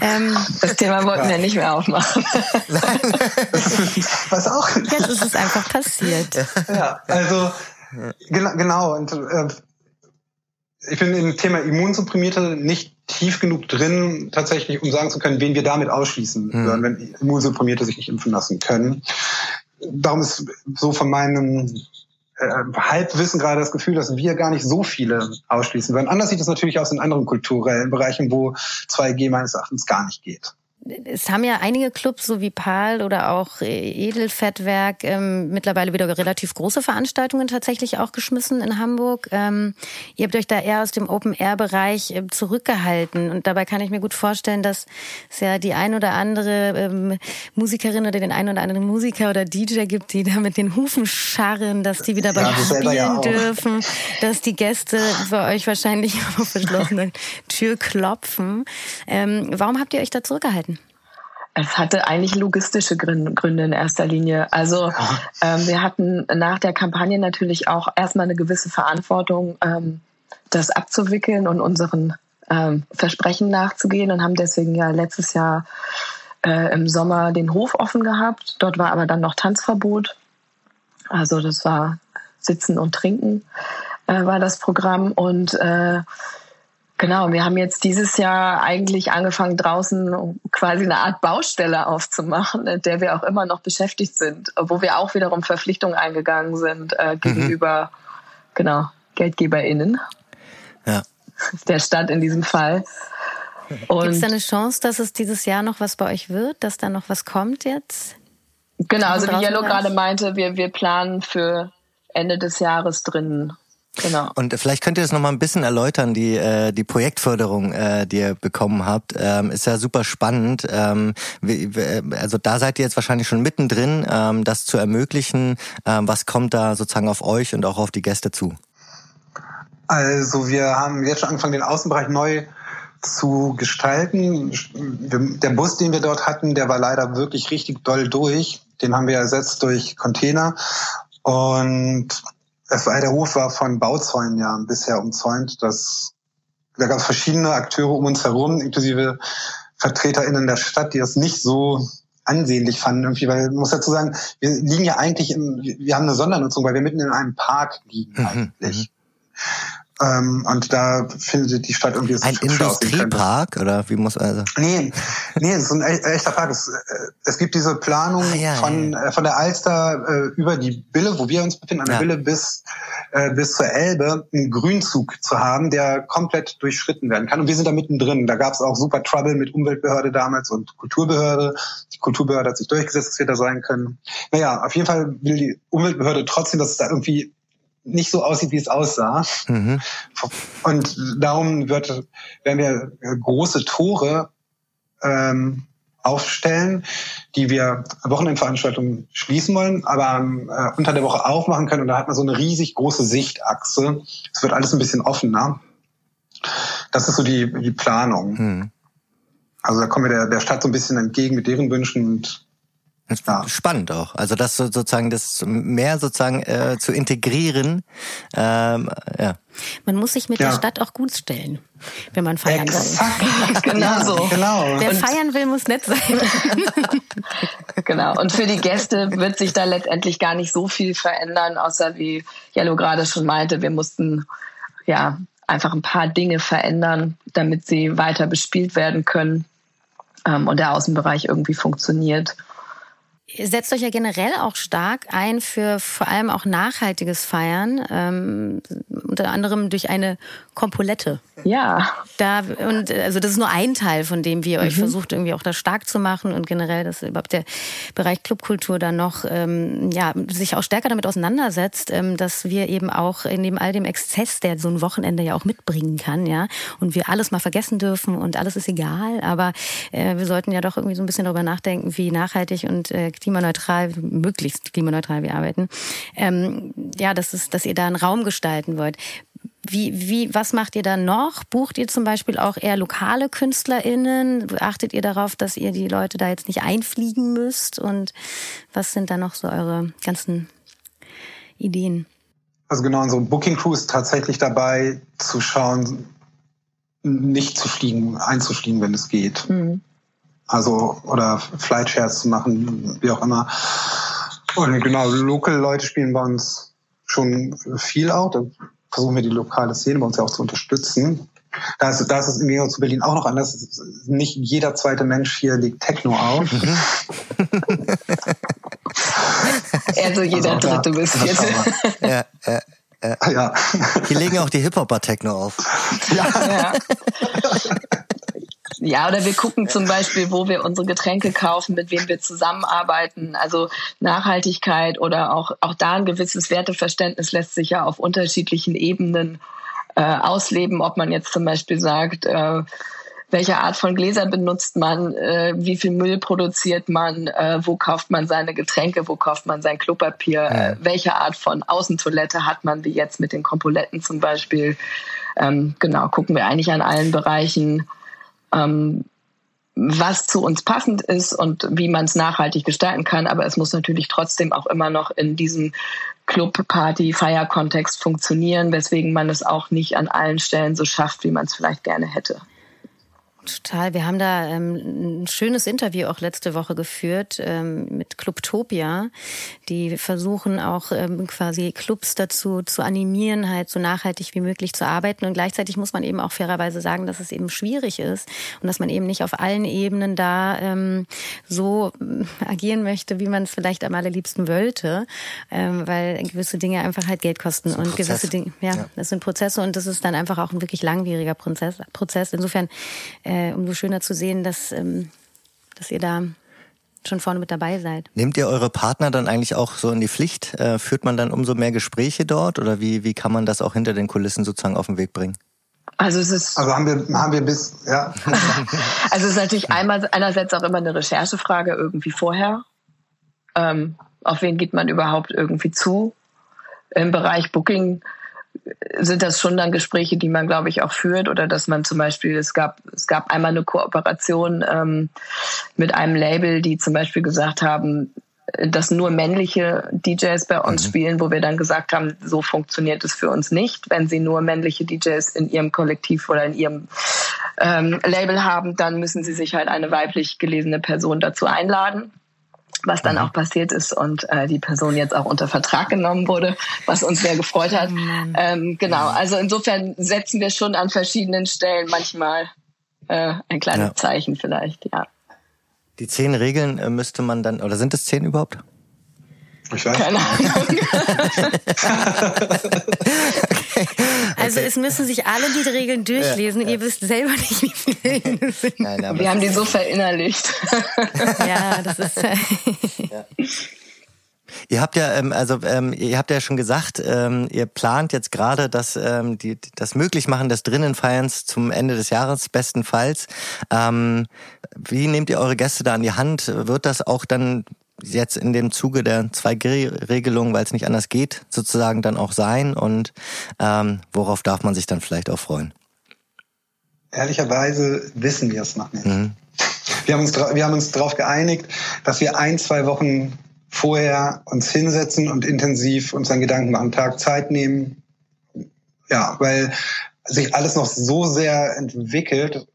[SPEAKER 3] Ähm, das Thema wollten ja. wir nicht mehr aufmachen.
[SPEAKER 2] Was auch?
[SPEAKER 4] Jetzt ist es einfach passiert.
[SPEAKER 2] Ja, also genau, genau und äh, ich bin im Thema Immunsupprimierte nicht tief genug drin, tatsächlich, um sagen zu können, wen wir damit ausschließen hm. würden, wenn Immunsupprimierte sich nicht impfen lassen können darum ist so von meinem äh, Halbwissen gerade das Gefühl, dass wir gar nicht so viele ausschließen würden. Anders sieht es natürlich aus in anderen kulturellen Bereichen, wo 2G meines Erachtens gar nicht geht
[SPEAKER 4] es haben ja einige Clubs, so wie PAL oder auch Edelfettwerk, ähm, mittlerweile wieder relativ große Veranstaltungen tatsächlich auch geschmissen in Hamburg. Ähm, ihr habt euch da eher aus dem Open-Air-Bereich äh, zurückgehalten. Und dabei kann ich mir gut vorstellen, dass es ja die ein oder andere ähm, Musikerin oder den ein oder anderen Musiker oder DJ gibt, die da mit den Hufen scharren, dass die wieder beim ja, Spielen ja dürfen, dass die Gäste bei euch wahrscheinlich auf verschlossene Tür klopfen. Ähm, warum habt ihr euch da zurückgehalten?
[SPEAKER 3] Es hatte eigentlich logistische Gründe in erster Linie. Also ähm, wir hatten nach der Kampagne natürlich auch erstmal eine gewisse Verantwortung, ähm, das abzuwickeln und unseren ähm, Versprechen nachzugehen und haben deswegen ja letztes Jahr äh, im Sommer den Hof offen gehabt. Dort war aber dann noch Tanzverbot. Also das war Sitzen und Trinken äh, war das Programm und äh, Genau, wir haben jetzt dieses Jahr eigentlich angefangen, draußen quasi eine Art Baustelle aufzumachen, in der wir auch immer noch beschäftigt sind, wo wir auch wiederum Verpflichtungen eingegangen sind äh, mhm. gegenüber, mhm. genau, GeldgeberInnen. Ja. Der Stadt in diesem Fall.
[SPEAKER 4] Gibt es da eine Chance, dass es dieses Jahr noch was bei euch wird, dass da noch was kommt jetzt?
[SPEAKER 3] Genau, also wie Jello gerade meinte, wir, wir planen für Ende des Jahres drinnen Genau.
[SPEAKER 1] Und vielleicht könnt ihr das nochmal ein bisschen erläutern, die, äh, die Projektförderung, äh, die ihr bekommen habt. Ähm, ist ja super spannend. Ähm, also da seid ihr jetzt wahrscheinlich schon mittendrin, ähm, das zu ermöglichen. Ähm, was kommt da sozusagen auf euch und auch auf die Gäste zu?
[SPEAKER 2] Also wir haben jetzt schon angefangen, den Außenbereich neu zu gestalten. Der Bus, den wir dort hatten, der war leider wirklich richtig doll durch. Den haben wir ersetzt durch Container. Und es war, der Hof war von Bauzäunen ja bisher umzäunt. Das, da gab es verschiedene Akteure um uns herum, inklusive VertreterInnen der Stadt, die das nicht so ansehnlich fanden irgendwie, weil man muss dazu sagen, wir liegen ja eigentlich in, wir haben eine Sondernutzung, weil wir mitten in einem Park liegen mhm, eigentlich. Ähm, und da findet die Stadt irgendwie
[SPEAKER 1] ein Industriepark oder wie muss also?
[SPEAKER 2] Nee, nee, es ist ein echter Park. Es, äh, es gibt diese Planung ah, ja, von ja, ja. Äh, von der Alster äh, über die Bille, wo wir uns befinden, an der Bille bis äh, bis zur Elbe, einen Grünzug zu haben, der komplett durchschritten werden kann. Und wir sind da mittendrin. Da gab es auch super Trouble mit Umweltbehörde damals und Kulturbehörde. Die Kulturbehörde hat sich durchgesetzt, dass wir da sein können. Naja, auf jeden Fall will die Umweltbehörde trotzdem, dass es da irgendwie nicht so aussieht, wie es aussah. Mhm. Und darum wird, werden wir große Tore ähm, aufstellen, die wir Wochenendveranstaltungen schließen wollen, aber äh, unter der Woche aufmachen können. Und da hat man so eine riesig große Sichtachse. Es wird alles ein bisschen offener. Das ist so die, die Planung. Mhm. Also da kommen wir der, der Stadt so ein bisschen entgegen mit deren Wünschen und
[SPEAKER 1] ja. Spannend auch. Also das sozusagen das mehr sozusagen äh, zu integrieren. Ähm, ja.
[SPEAKER 4] Man muss sich mit ja. der Stadt auch gut stellen, wenn man feiern
[SPEAKER 3] Exakt. will. genau so. Genau.
[SPEAKER 4] Wer feiern will, muss nett sein.
[SPEAKER 3] genau. Und für die Gäste wird sich da letztendlich gar nicht so viel verändern, außer wie Jello gerade schon meinte, wir mussten ja einfach ein paar Dinge verändern, damit sie weiter bespielt werden können ähm, und der Außenbereich irgendwie funktioniert.
[SPEAKER 4] Ihr setzt euch ja generell auch stark ein für vor allem auch nachhaltiges Feiern, ähm, unter anderem durch eine Kompolette.
[SPEAKER 3] Ja.
[SPEAKER 4] Da, und also das ist nur ein Teil von dem, wie ihr euch mhm. versucht, irgendwie auch das stark zu machen und generell, dass überhaupt der Bereich Clubkultur dann noch ähm, ja, sich auch stärker damit auseinandersetzt, ähm, dass wir eben auch neben all dem Exzess, der so ein Wochenende ja auch mitbringen kann, ja, und wir alles mal vergessen dürfen und alles ist egal, aber äh, wir sollten ja doch irgendwie so ein bisschen darüber nachdenken, wie nachhaltig und äh, klimaneutral, möglichst klimaneutral wir arbeiten. Ähm, ja, das ist, dass ihr da einen Raum gestalten wollt. Wie, wie, was macht ihr da noch? Bucht ihr zum Beispiel auch eher lokale KünstlerInnen? Achtet ihr darauf, dass ihr die Leute da jetzt nicht einfliegen müsst? Und was sind da noch so eure ganzen Ideen?
[SPEAKER 2] Also genau, unsere Booking Crew ist tatsächlich dabei zu schauen, nicht zu fliegen, einzufliegen, wenn es geht. Mhm. Also, oder Flight Shares zu machen, wie auch immer. Und genau, Local Leute spielen bei uns schon viel auch versuchen wir die lokale Szene bei uns ja auch zu unterstützen. Da ist, da ist es im Gegensatz zu Berlin auch noch anders. Nicht jeder zweite Mensch hier legt Techno auf.
[SPEAKER 3] Also jeder also, dritte bis vierte.
[SPEAKER 1] Ja, ja, ja. ja. Hier legen auch die Hip-Hopper Techno auf.
[SPEAKER 3] Ja. ja. Ja, oder wir gucken zum Beispiel, wo wir unsere Getränke kaufen, mit wem wir zusammenarbeiten. Also Nachhaltigkeit oder auch, auch da ein gewisses Werteverständnis lässt sich ja auf unterschiedlichen Ebenen äh, ausleben. Ob man jetzt zum Beispiel sagt, äh, welche Art von Gläser benutzt man, äh, wie viel Müll produziert man, äh, wo kauft man seine Getränke, wo kauft man sein Klopapier, äh, welche Art von Außentoilette hat man, wie jetzt mit den Kompoletten zum Beispiel. Ähm, genau, gucken wir eigentlich an allen Bereichen ähm, was zu uns passend ist und wie man es nachhaltig gestalten kann. Aber es muss natürlich trotzdem auch immer noch in diesem Club, Party, Feierkontext funktionieren, weswegen man es auch nicht an allen Stellen so schafft, wie man es vielleicht gerne hätte.
[SPEAKER 4] Total. Wir haben da ähm, ein schönes Interview auch letzte Woche geführt ähm, mit Clubtopia, die versuchen auch ähm, quasi Clubs dazu zu animieren, halt so nachhaltig wie möglich zu arbeiten. Und gleichzeitig muss man eben auch fairerweise sagen, dass es eben schwierig ist und dass man eben nicht auf allen Ebenen da ähm, so äh, agieren möchte, wie man es vielleicht am allerliebsten wollte, ähm, weil gewisse Dinge einfach halt Geld kosten und Prozess. gewisse Dinge, ja, ja, das sind Prozesse und das ist dann einfach auch ein wirklich langwieriger Prozess. Prozess. Insofern äh, äh, umso schöner zu sehen, dass, ähm, dass ihr da schon vorne mit dabei seid.
[SPEAKER 1] Nehmt ihr eure Partner dann eigentlich auch so in die Pflicht? Äh, führt man dann umso mehr Gespräche dort oder wie, wie kann man das auch hinter den Kulissen sozusagen auf den Weg bringen?
[SPEAKER 3] Also es ist
[SPEAKER 2] also haben wir haben wir bis ja
[SPEAKER 3] also es ist natürlich einmal einerseits auch immer eine Recherchefrage irgendwie vorher ähm, auf wen geht man überhaupt irgendwie zu im Bereich Booking sind das schon dann Gespräche, die man, glaube ich, auch führt oder dass man zum Beispiel, es gab, es gab einmal eine Kooperation ähm, mit einem Label, die zum Beispiel gesagt haben, dass nur männliche DJs bei uns mhm. spielen, wo wir dann gesagt haben, so funktioniert es für uns nicht. Wenn sie nur männliche DJs in ihrem Kollektiv oder in ihrem ähm, Label haben, dann müssen sie sich halt eine weiblich gelesene Person dazu einladen. Was dann mhm. auch passiert ist und äh, die Person jetzt auch unter Vertrag genommen wurde, was uns sehr gefreut hat. Mhm. Ähm, genau, also insofern setzen wir schon an verschiedenen Stellen manchmal äh, ein kleines ja. Zeichen vielleicht, ja.
[SPEAKER 1] Die zehn Regeln äh, müsste man dann, oder sind es zehn überhaupt?
[SPEAKER 2] Ich weiß. Keine Ahnung.
[SPEAKER 4] okay. Also es müssen sich alle die Regeln durchlesen. Ja, ja. Ihr wisst selber nicht, wie viele Regeln es sind.
[SPEAKER 3] Nein, Wir haben die so verinnerlicht.
[SPEAKER 4] ja, das ist.
[SPEAKER 1] ja. Ihr habt ja, ähm, also ähm, ihr habt ja schon gesagt, ähm, ihr plant jetzt gerade das, ähm, die, das Möglichmachen des Drinnenfeierns zum Ende des Jahres bestenfalls. Ähm, wie nehmt ihr eure Gäste da an die Hand? Wird das auch dann jetzt in dem Zuge der 2G-Regelung, weil es nicht anders geht, sozusagen dann auch sein? Und ähm, worauf darf man sich dann vielleicht auch freuen?
[SPEAKER 2] Ehrlicherweise wissen wir es noch nicht. Mhm. Wir haben uns, wir haben uns darauf geeinigt, dass wir ein, zwei Wochen vorher uns hinsetzen und intensiv uns einen Gedanken machen, Tag Zeit nehmen. Ja, weil sich alles noch so sehr entwickelt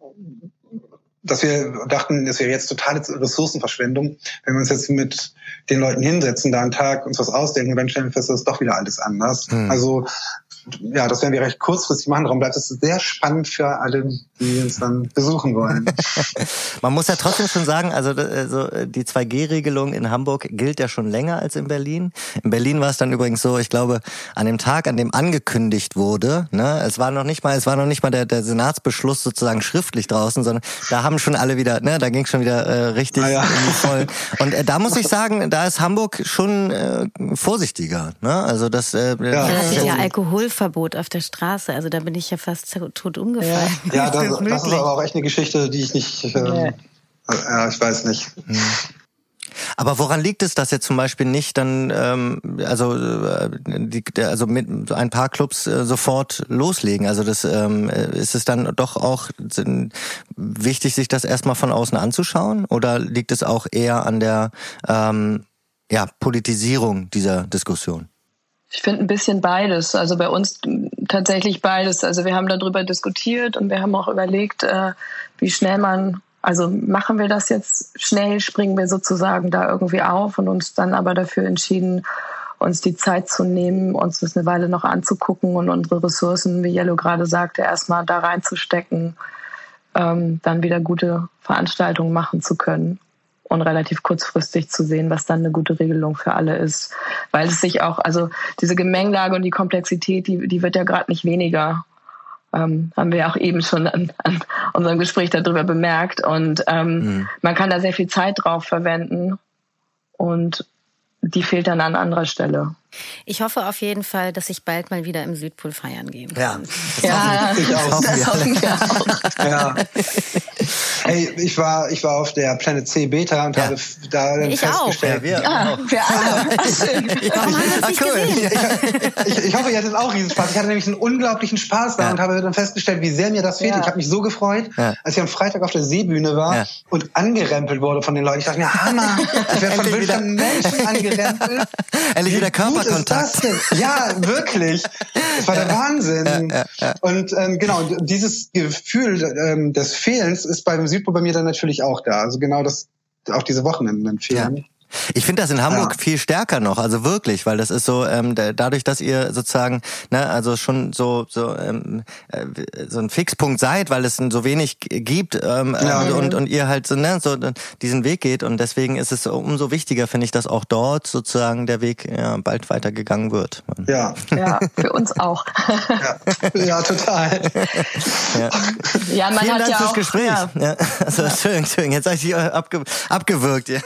[SPEAKER 2] dass wir dachten, das wäre jetzt totale Ressourcenverschwendung, wenn wir uns jetzt mit den Leuten hinsetzen, da einen Tag uns was ausdenken, dann stellen wir fest, das ist doch wieder alles anders. Mhm. Also ja, das werden wir recht kurzfristig machen. Darum bleibt es sehr spannend für alle, die uns dann besuchen wollen.
[SPEAKER 1] Man muss ja trotzdem schon sagen, also, also die 2G-Regelung in Hamburg gilt ja schon länger als in Berlin. In Berlin war es dann übrigens so, ich glaube, an dem Tag, an dem angekündigt wurde, ne, es war noch nicht mal, es war noch nicht mal der, der Senatsbeschluss sozusagen schriftlich draußen, sondern da haben schon alle wieder, ne, da ging schon wieder äh, richtig ah, ja. voll. Und äh, da muss ich sagen, da ist Hamburg schon äh, vorsichtiger. Ne? Also das äh,
[SPEAKER 4] ja. ja, ja Alkohol Verbot auf der Straße. Also da bin ich ja fast tot umgefallen.
[SPEAKER 2] Ja, ja das, das, ist aber auch echt eine Geschichte, die ich nicht, ähm, ja, ich weiß nicht. Hm.
[SPEAKER 1] Aber woran liegt es, dass jetzt zum Beispiel nicht dann, ähm, also, äh, die, also mit ein paar Clubs äh, sofort loslegen? Also das ähm, ist es dann doch auch wichtig, sich das erstmal von außen anzuschauen? Oder liegt es auch eher an der ähm, ja, Politisierung dieser Diskussion?
[SPEAKER 3] Ich finde ein bisschen beides. Also bei uns tatsächlich beides. Also wir haben darüber diskutiert und wir haben auch überlegt, äh, wie schnell man, also machen wir das jetzt schnell, springen wir sozusagen da irgendwie auf und uns dann aber dafür entschieden, uns die Zeit zu nehmen, uns das eine Weile noch anzugucken und unsere Ressourcen, wie Yellow gerade sagte, erstmal da reinzustecken, ähm, dann wieder gute Veranstaltungen machen zu können und relativ kurzfristig zu sehen, was dann eine gute Regelung für alle ist. Weil es sich auch, also diese Gemengelage und die Komplexität, die, die wird ja gerade nicht weniger. Ähm, haben wir ja auch eben schon an, an unserem Gespräch darüber bemerkt. Und ähm, mhm. man kann da sehr viel Zeit drauf verwenden. Und die fehlt dann an anderer Stelle.
[SPEAKER 4] Ich hoffe auf jeden Fall, dass ich bald mal wieder im Südpol feiern gehen
[SPEAKER 1] kann.
[SPEAKER 3] Ja, das ja, auch. Das hoffen wir auch.
[SPEAKER 2] Ja. Hey, ich war, ich war auf der Planet C Beta und ja. habe da dann ich festgestellt.
[SPEAKER 3] Auch. Ja, wir, ja, auch. wir alle. Schön.
[SPEAKER 4] Warum haben wir uns ah, cool.
[SPEAKER 2] Ich, ich, ich, hoffe, ihr hattet auch riesen Spaß. Ich hatte nämlich einen unglaublichen Spaß da ja. und habe dann festgestellt, wie sehr mir das fehlt. Ich habe mich so gefreut, als ich am Freitag auf der Seebühne war und angerempelt wurde von den Leuten. Ich dachte mir, Hammer, ich werde von wildfremden Menschen angerempelt.
[SPEAKER 1] Endlich wieder Körperkontakt.
[SPEAKER 2] Ja, wirklich. Das war der Wahnsinn. Und ähm, genau, dieses Gefühl ähm, des Fehlens ist beim Südpol bei mir dann natürlich auch da. Also genau das, auch diese Wochenenden fehlen.
[SPEAKER 1] Ich finde das in Hamburg ja. viel stärker noch, also wirklich, weil das ist so ähm, dadurch, dass ihr sozusagen, ne, also schon so so ähm, äh, so ein Fixpunkt seid, weil es so wenig gibt ähm, ja. und und ihr halt so ne so diesen Weg geht und deswegen ist es umso wichtiger, finde ich, dass auch dort sozusagen der Weg ja, bald weitergegangen wird.
[SPEAKER 3] Ja, ja, für uns auch.
[SPEAKER 2] ja, ja total.
[SPEAKER 1] Ja, ja man Vielen hat Dank ja fürs auch, Gespräch. Ja. Ja, also, Entschuldigung, Entschuldigung, jetzt habe ich dich abge abgewürgt. Ja.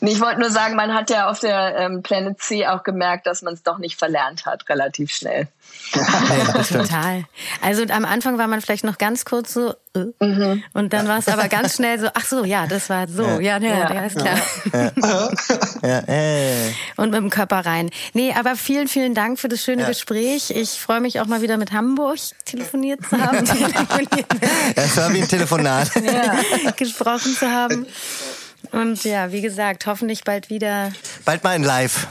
[SPEAKER 3] Nee, ich wollte nur sagen, man hat ja auf der ähm, Planet C auch gemerkt, dass man es doch nicht verlernt hat, relativ schnell.
[SPEAKER 4] Ja, Total. Also am Anfang war man vielleicht noch ganz kurz so äh, mhm. und dann war es aber ganz schnell so, ach so, ja, das war so, ja, ja, ja, ja ist klar. Ja. Äh. Und mit dem Körper rein. Nee, aber vielen, vielen Dank für das schöne Gespräch. Ich freue mich auch mal wieder mit Hamburg telefoniert zu haben.
[SPEAKER 1] Es war wie ein Telefonat.
[SPEAKER 4] Gesprochen zu haben. Und ja, wie gesagt, hoffentlich bald wieder.
[SPEAKER 1] Bald mal in Live.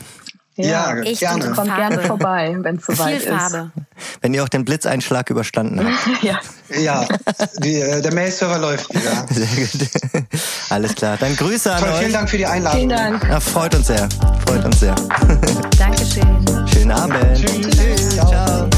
[SPEAKER 2] Ja,
[SPEAKER 4] Echt
[SPEAKER 2] gerne.
[SPEAKER 4] gute
[SPEAKER 3] Kommt gerne vorbei, wenn es soweit
[SPEAKER 4] Viel Farbe.
[SPEAKER 1] Wenn ihr auch den Blitzeinschlag überstanden habt.
[SPEAKER 3] ist. Ja.
[SPEAKER 2] Ja, die, äh, der Mail-Server läuft wieder.
[SPEAKER 1] Sehr gut. Alles klar. Dann Grüße an
[SPEAKER 2] Toll, vielen
[SPEAKER 1] euch.
[SPEAKER 2] Dank für die Einladung.
[SPEAKER 3] Vielen Dank.
[SPEAKER 1] Ja, freut uns sehr. Freut uns sehr.
[SPEAKER 4] Dankeschön.
[SPEAKER 1] Schönen Abend.
[SPEAKER 2] Tschüss. Ciao.
[SPEAKER 1] Ciao.